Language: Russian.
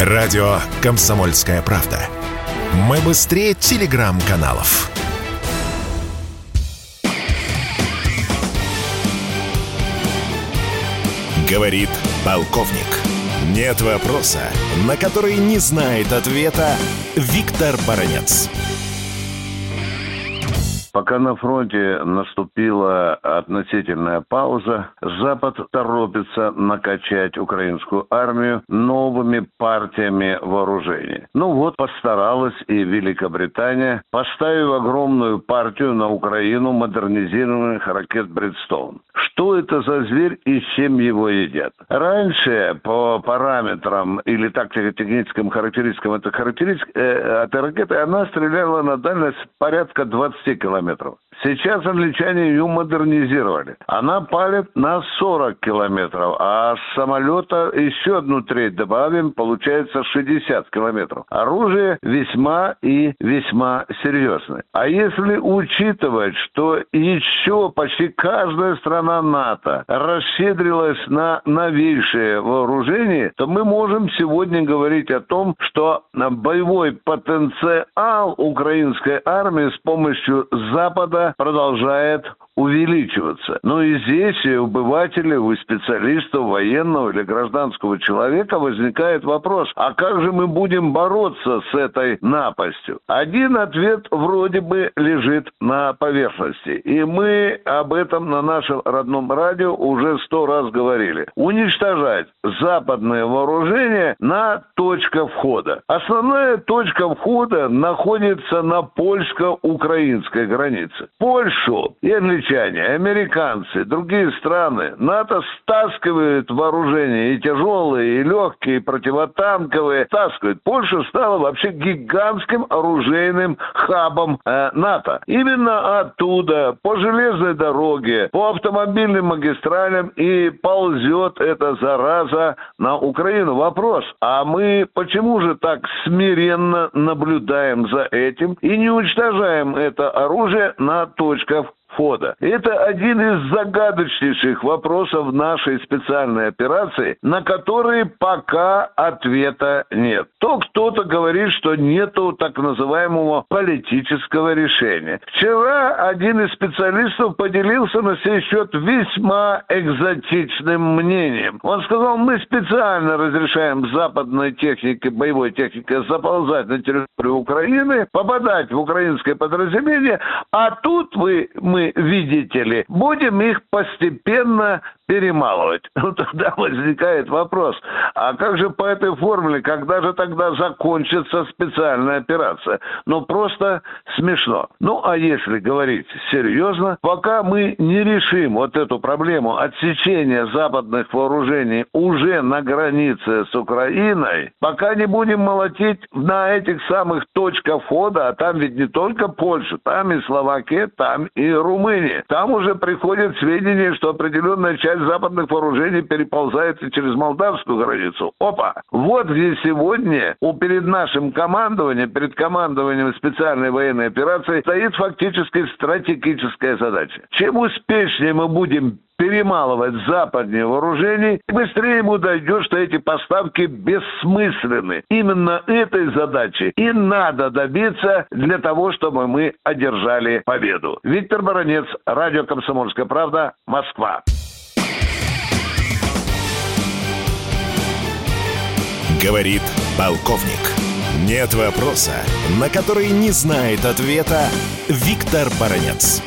Радио «Комсомольская правда». Мы быстрее телеграм-каналов. Говорит полковник. Нет вопроса, на который не знает ответа Виктор Баранец. Пока на фронте наступила относительная пауза, Запад торопится накачать украинскую армию новыми партиями вооружений. Ну вот постаралась и Великобритания, поставив огромную партию на Украину модернизированных ракет «Бредстоун». Это за зверь и с чем его едят? Раньше по параметрам или тактико-техническим характеристикам этой, характеристик, э, этой ракеты она стреляла на дальность порядка 20 километров километров. Сейчас англичане ее модернизировали. Она палит на 40 километров, а с самолета еще одну треть добавим, получается 60 километров. Оружие весьма и весьма серьезное. А если учитывать, что еще почти каждая страна НАТО расщедрилась на новейшее вооружение, то мы можем сегодня говорить о том, что боевой потенциал украинской армии с помощью Запада продолжает увеличиваться. Но и здесь и у обывателей, у специалистов, военного или гражданского человека возникает вопрос, а как же мы будем бороться с этой напастью? Один ответ вроде бы лежит на поверхности. И мы об этом на нашем родном радио уже сто раз говорили. Уничтожать западное вооружение на точка входа. Основная точка входа находится на польско-украинской границе. Польшу и англичане, американцы, другие страны, НАТО стаскивают вооружение и тяжелые, и легкие, и противотанковые, стаскивают. Польша стала вообще гигантским оружейным хабом э, НАТО. Именно оттуда, по железной дороге, по автомобильным магистралям и ползет эта зараза на Украину. Вопрос, а мы почему же так смиренно наблюдаем за этим и не уничтожаем это оружие на точках входа. Это один из загадочнейших вопросов нашей специальной операции, на которые пока ответа нет. То кто-то говорит, что нету так называемого политического решения. Вчера один из специалистов поделился на сей счет весьма экзотичным мнением. Он сказал, мы специально разрешаем западной технике, боевой технике заползать на территорию Украины, попадать в украинское подразделение, а тут вы, мы видите ли, будем их постепенно перемалывать. Ну, тогда возникает вопрос, а как же по этой формуле, когда же тогда закончится специальная операция? Ну, просто смешно. Ну, а если говорить серьезно, пока мы не решим вот эту проблему отсечения западных вооружений уже на границе с Украиной, пока не будем молотить на этих самых точках входа, а там ведь не только Польша, там и Словакия, там и Румыния. Там уже приходят сведения, что определенная часть западных вооружений переползает через молдавскую границу. Опа! Вот где сегодня у перед нашим командованием, перед командованием специальной военной операции стоит фактически стратегическая задача. Чем успешнее мы будем перемалывать западные вооружения, быстрее ему дойдет, что эти поставки бессмысленны. Именно этой задачи и надо добиться для того, чтобы мы одержали победу. Виктор Баранец, Радио «Комсомольская правда», Москва. Говорит полковник. Нет вопроса, на который не знает ответа Виктор Баранец.